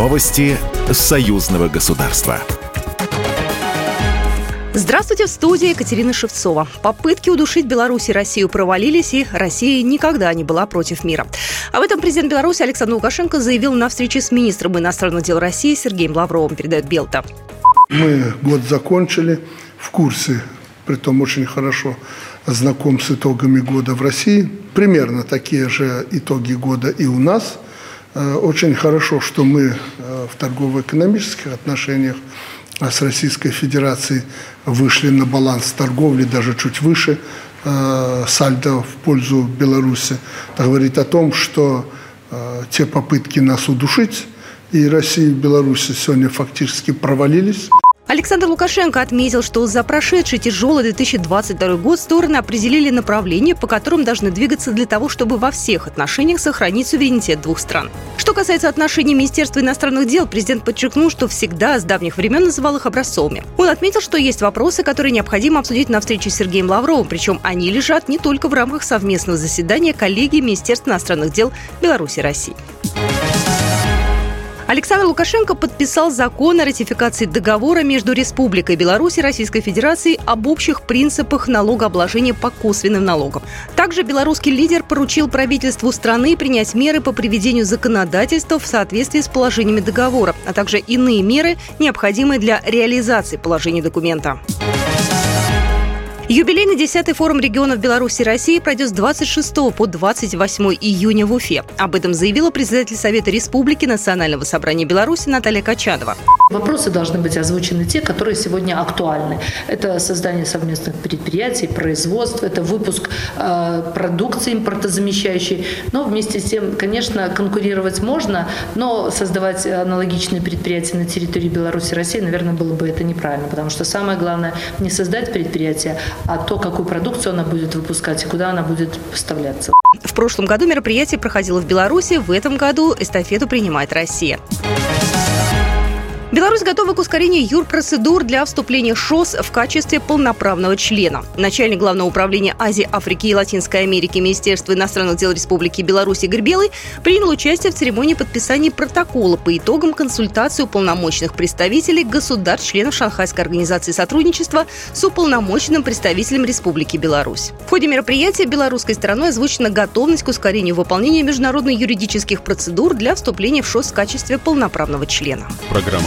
Новости союзного государства. Здравствуйте, в студии Екатерина Шевцова. Попытки удушить Беларусь и Россию провалились, и Россия никогда не была против мира. Об этом президент Беларуси Александр Лукашенко заявил на встрече с министром иностранных дел России Сергеем Лавровым, передает Белта. Мы год закончили в курсе, при том очень хорошо знаком с итогами года в России. Примерно такие же итоги года и у нас. Э, очень хорошо, что мы э, в торгово-экономических отношениях с Российской Федерацией вышли на баланс торговли, даже чуть выше э, сальдо в пользу Беларуси. Это говорит о том, что э, те попытки нас удушить и России и Беларуси сегодня фактически провалились. Александр Лукашенко отметил, что за прошедший тяжелый 2022 год стороны определили направления, по которым должны двигаться для того, чтобы во всех отношениях сохранить суверенитет двух стран. Что касается отношений Министерства иностранных дел, президент подчеркнул, что всегда с давних времен называл их образцовыми. Он отметил, что есть вопросы, которые необходимо обсудить на встрече с Сергеем Лавровым, причем они лежат не только в рамках совместного заседания коллегии Министерства иностранных дел Беларуси и России. Александр Лукашенко подписал закон о ратификации договора между Республикой Беларусь и Российской Федерацией об общих принципах налогообложения по косвенным налогам. Также белорусский лидер поручил правительству страны принять меры по приведению законодательства в соответствии с положениями договора, а также иные меры, необходимые для реализации положений документа. Юбилейный 10-й форум регионов Беларуси и России пройдет с 26 по 28 июня в Уфе. Об этом заявила председатель Совета Республики Национального собрания Беларуси Наталья Качанова. Вопросы должны быть озвучены те, которые сегодня актуальны. Это создание совместных предприятий, производство, это выпуск э, продукции импортозамещающей. Но вместе с тем, конечно, конкурировать можно, но создавать аналогичные предприятия на территории Беларуси и России, наверное, было бы это неправильно, потому что самое главное не создать предприятие, а то, какую продукцию она будет выпускать и куда она будет поставляться. В прошлом году мероприятие проходило в Беларуси, в этом году эстафету принимает Россия. Беларусь готова к ускорению юрпроцедур для вступления ШОС в качестве полноправного члена. Начальник Главного управления Азии, Африки и Латинской Америки Министерства иностранных дел Республики Беларусь Игорь Белый принял участие в церемонии подписания протокола по итогам консультации уполномоченных представителей государств-членов Шанхайской организации сотрудничества с уполномоченным представителем Республики Беларусь. В ходе мероприятия белорусской стороной озвучена готовность к ускорению выполнения международно-юридических процедур для вступления в ШОС в качестве полноправного члена. Программа